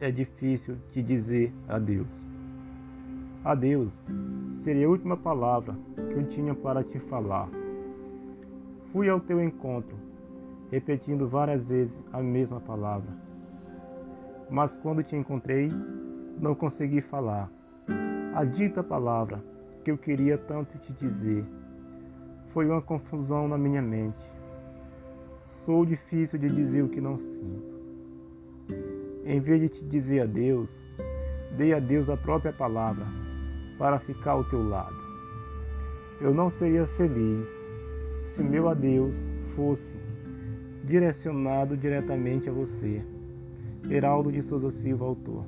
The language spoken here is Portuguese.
é difícil de dizer adeus. Adeus seria a última palavra que eu tinha para te falar. Fui ao teu encontro, repetindo várias vezes a mesma palavra. Mas quando te encontrei, não consegui falar. A dita palavra que eu queria tanto te dizer foi uma confusão na minha mente. Sou difícil de dizer o que não sinto. Em vez de te dizer adeus, dei a Deus a própria palavra para ficar ao teu lado. Eu não seria feliz se meu adeus fosse direcionado diretamente a você. Heraldo de Souza Silva, autor.